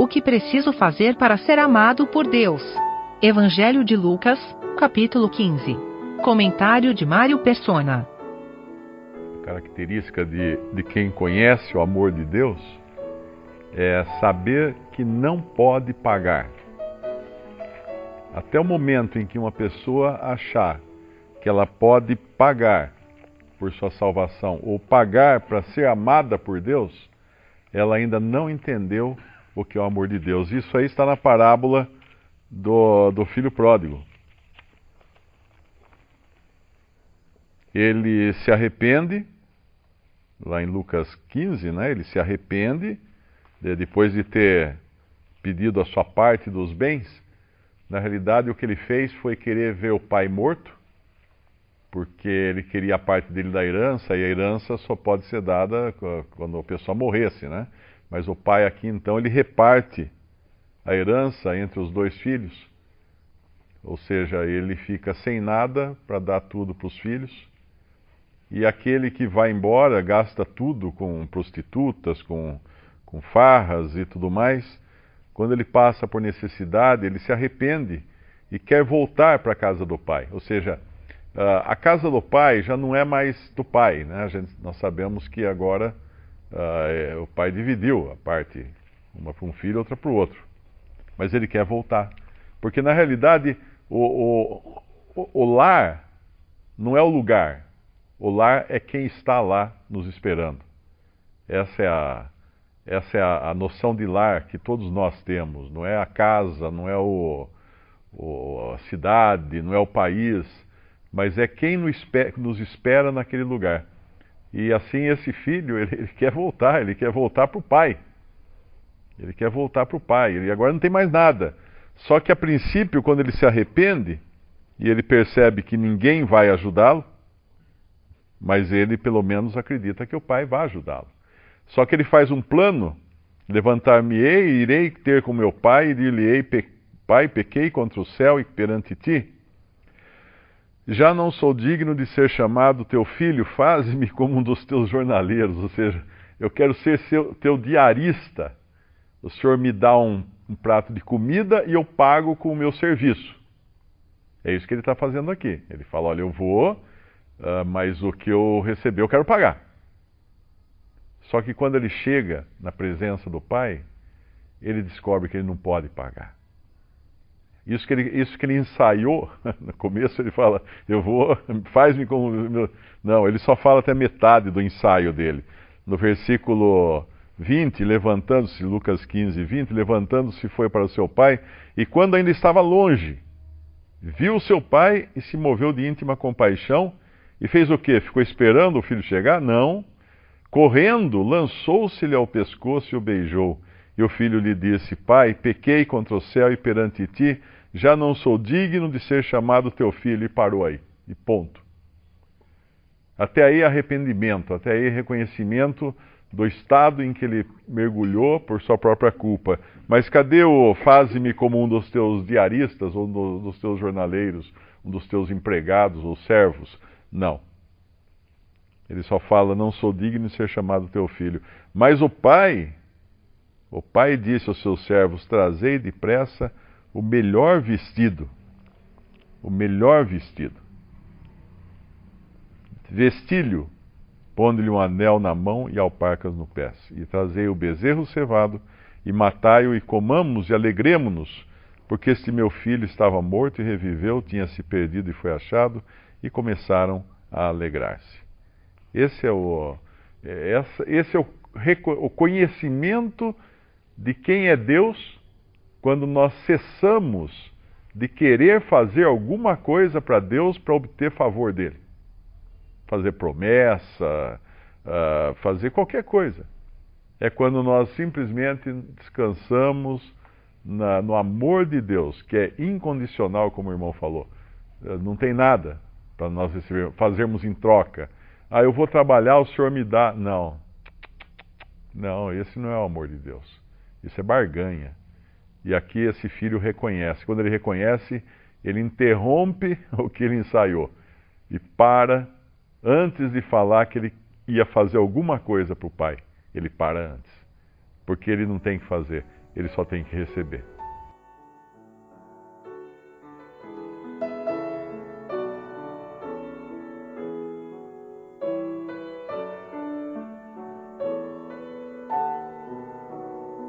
O que preciso fazer para ser amado por Deus? Evangelho de Lucas, capítulo 15. Comentário de Mário Persona. Característica de, de quem conhece o amor de Deus é saber que não pode pagar. Até o momento em que uma pessoa achar que ela pode pagar por sua salvação ou pagar para ser amada por Deus, ela ainda não entendeu o que é o amor de Deus. Isso aí está na parábola do, do filho pródigo. Ele se arrepende, lá em Lucas 15, né? Ele se arrepende de, depois de ter pedido a sua parte dos bens. Na realidade, o que ele fez foi querer ver o pai morto porque ele queria a parte dele da herança e a herança só pode ser dada quando a pessoa morresse, né? Mas o pai aqui então ele reparte a herança entre os dois filhos, ou seja, ele fica sem nada para dar tudo para os filhos. E aquele que vai embora gasta tudo com prostitutas, com, com farras e tudo mais. Quando ele passa por necessidade, ele se arrepende e quer voltar para a casa do pai. Ou seja, Uh, a casa do pai já não é mais do pai, né? Gente, nós sabemos que agora uh, o pai dividiu a parte, uma para um filho, outra para o outro. Mas ele quer voltar. Porque na realidade o, o, o lar não é o lugar. O lar é quem está lá nos esperando. Essa é a, essa é a, a noção de lar que todos nós temos. Não é a casa, não é o, o a cidade, não é o país mas é quem nos espera naquele lugar. E assim esse filho, ele, ele quer voltar, ele quer voltar para o pai. Ele quer voltar para o pai. Ele agora não tem mais nada. Só que a princípio, quando ele se arrepende e ele percebe que ninguém vai ajudá-lo, mas ele pelo menos acredita que o pai vai ajudá-lo. Só que ele faz um plano: levantar-me-ei irei ter com meu pai e dir-lhe-ei, pai, pequei contra o céu e perante ti já não sou digno de ser chamado teu filho, faze-me como um dos teus jornaleiros, ou seja, eu quero ser seu, teu diarista. O senhor me dá um, um prato de comida e eu pago com o meu serviço. É isso que ele está fazendo aqui. Ele fala: olha, eu vou, uh, mas o que eu receber eu quero pagar. Só que quando ele chega na presença do pai, ele descobre que ele não pode pagar. Isso que ele, isso que ele ensaiou, no começo ele fala, eu vou, faz-me como. Não, ele só fala até metade do ensaio dele. No versículo 20, levantando-se, Lucas 15, 20, levantando-se foi para o seu pai, e quando ainda estava longe, viu seu pai e se moveu de íntima compaixão, e fez o quê? Ficou esperando o filho chegar? Não. Correndo, lançou-se-lhe ao pescoço e o beijou. E o filho lhe disse: Pai, pequei contra o céu e perante ti, já não sou digno de ser chamado teu filho. E parou aí. E ponto. Até aí arrependimento, até aí reconhecimento do estado em que ele mergulhou por sua própria culpa. Mas cadê o faze-me como um dos teus diaristas, ou um dos teus jornaleiros, um dos teus empregados ou servos? Não. Ele só fala: Não sou digno de ser chamado teu filho. Mas o pai o pai disse aos seus servos: Trazei depressa o melhor vestido. O melhor vestido. Vestilho, pondo-lhe um anel na mão e alparcas no pés. E trazei o bezerro cevado, e matai-o, e comamos e alegremo-nos, porque este meu filho estava morto e reviveu, tinha se perdido e foi achado, e começaram a alegrar-se. Esse é o, é, esse é o, o conhecimento de quem é Deus quando nós cessamos de querer fazer alguma coisa para Deus para obter favor dele. Fazer promessa, uh, fazer qualquer coisa. É quando nós simplesmente descansamos na, no amor de Deus, que é incondicional, como o irmão falou. Uh, não tem nada para nós receber, fazermos em troca. Ah, eu vou trabalhar, o senhor me dá. Não. Não, esse não é o amor de Deus. Isso é barganha. E aqui esse filho reconhece. Quando ele reconhece, ele interrompe o que ele ensaiou e para antes de falar que ele ia fazer alguma coisa para o pai. Ele para antes, porque ele não tem que fazer. ele só tem que receber.